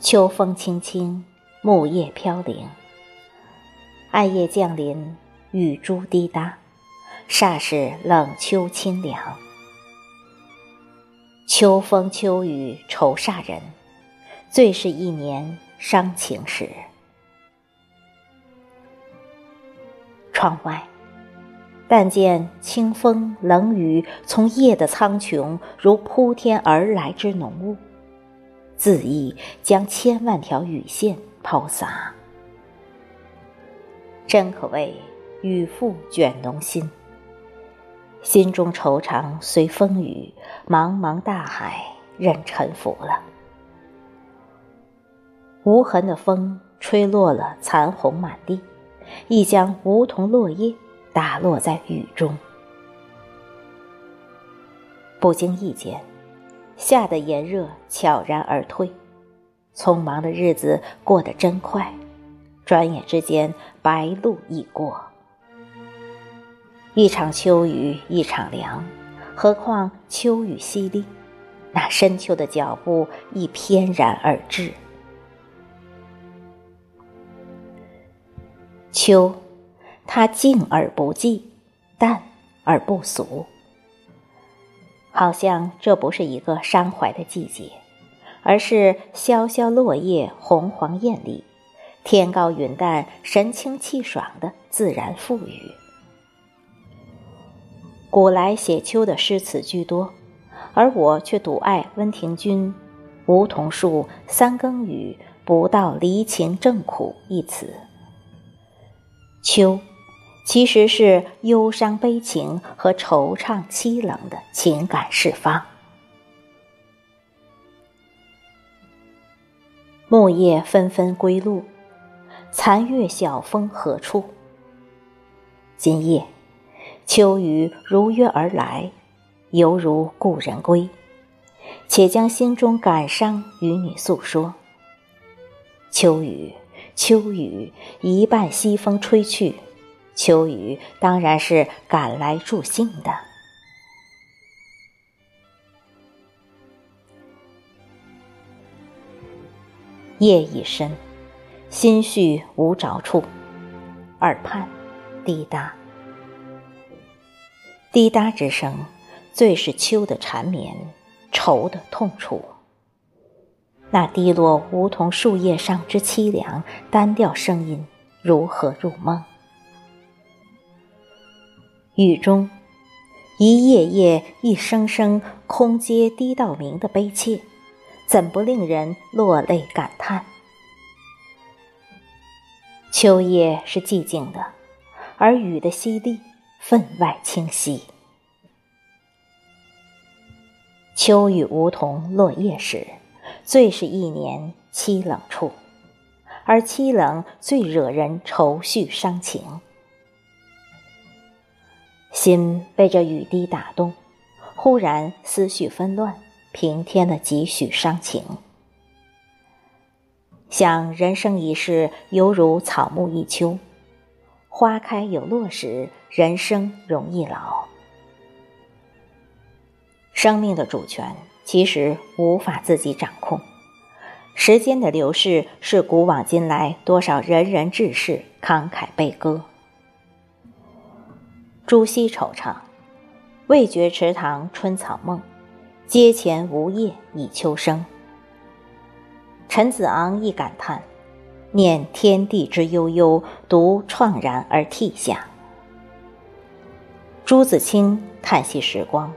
秋风轻轻，木叶飘零，暗夜降临，雨珠滴答，霎时冷秋清凉。秋风秋雨愁煞人，最是一年伤情时。窗外，但见清风冷雨从夜的苍穹如铺天而来之浓雾。恣意将千万条雨线抛洒，真可谓雨覆卷浓心。心中惆怅随风雨，茫茫大海任沉浮了。无痕的风吹落了残红满地，亦将梧桐落叶打落在雨中。不经意间。夏的炎热悄然而退，匆忙的日子过得真快，转眼之间白露已过。一场秋雨一场凉，何况秋雨淅沥，那深秋的脚步亦翩然而至。秋，它静而不寂，淡而不俗。好像这不是一个伤怀的季节，而是萧萧落叶，红黄艳丽，天高云淡，神清气爽的自然赋予。古来写秋的诗词居多，而我却独爱温庭筠“梧桐树，三更雨，不到离情正苦”一词。秋。其实是忧伤、悲情和惆怅、凄冷的情感释放。木叶纷纷归路，残月晓风何处？今夜，秋雨如约而来，犹如故人归。且将心中感伤与你诉说。秋雨，秋雨，一半西风吹去。秋雨当然是赶来助兴的。夜已深，心绪无着处，耳畔滴答，滴答之声，最是秋的缠绵，愁的痛楚。那滴落梧桐树叶上之凄凉单调声音，如何入梦？雨中，一夜夜，一声声，空阶滴到明的悲切，怎不令人落泪感叹？秋夜是寂静的，而雨的淅沥分外清晰。秋雨梧桐落叶时，最是一年凄冷处，而凄冷最惹人愁绪伤情。心被这雨滴打动，忽然思绪纷乱，平添了几许伤情。想人生一世，犹如草木一秋，花开有落时，人生容易老。生命的主权其实无法自己掌控，时间的流逝是古往今来多少仁人志士慷慨悲歌。朱熹惆怅，未觉池塘春草梦，阶前梧叶已秋声。陈子昂亦感叹：念天地之悠悠，独怆然而涕下。朱自清叹息时光：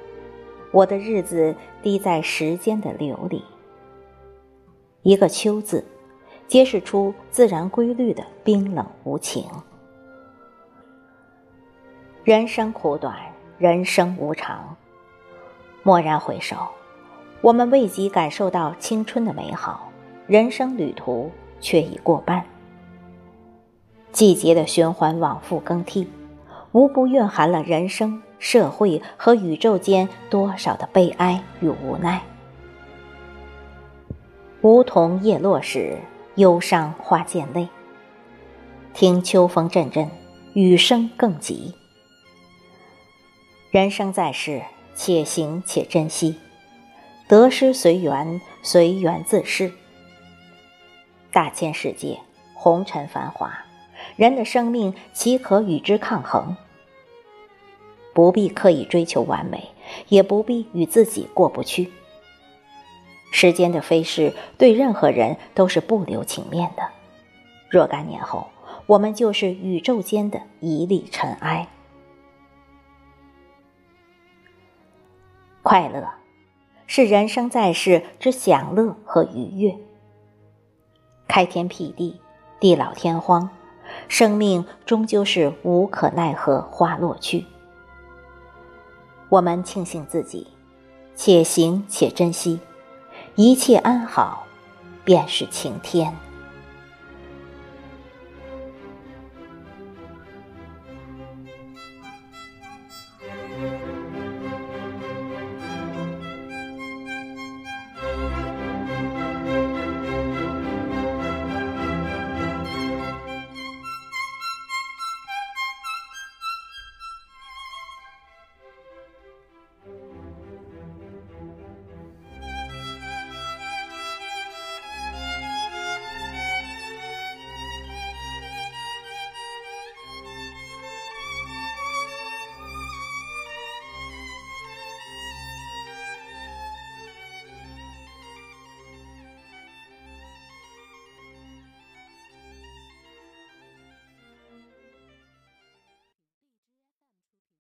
我的日子滴在时间的流里。一个秋字，揭示出自然规律的冰冷无情。人生苦短，人生无常。蓦然回首，我们未及感受到青春的美好，人生旅途却已过半。季节的循环往复更替，无不蕴含了人生、社会和宇宙间多少的悲哀与无奈。梧桐叶落时，忧伤花溅泪。听秋风阵阵，雨声更急。人生在世，且行且珍惜，得失随缘，随缘自适。大千世界，红尘繁华，人的生命岂可与之抗衡？不必刻意追求完美，也不必与自己过不去。时间的飞逝对任何人都是不留情面的。若干年后，我们就是宇宙间的一粒尘埃。快乐，是人生在世之享乐和愉悦。开天辟地，地老天荒，生命终究是无可奈何花落去。我们庆幸自己，且行且珍惜，一切安好，便是晴天。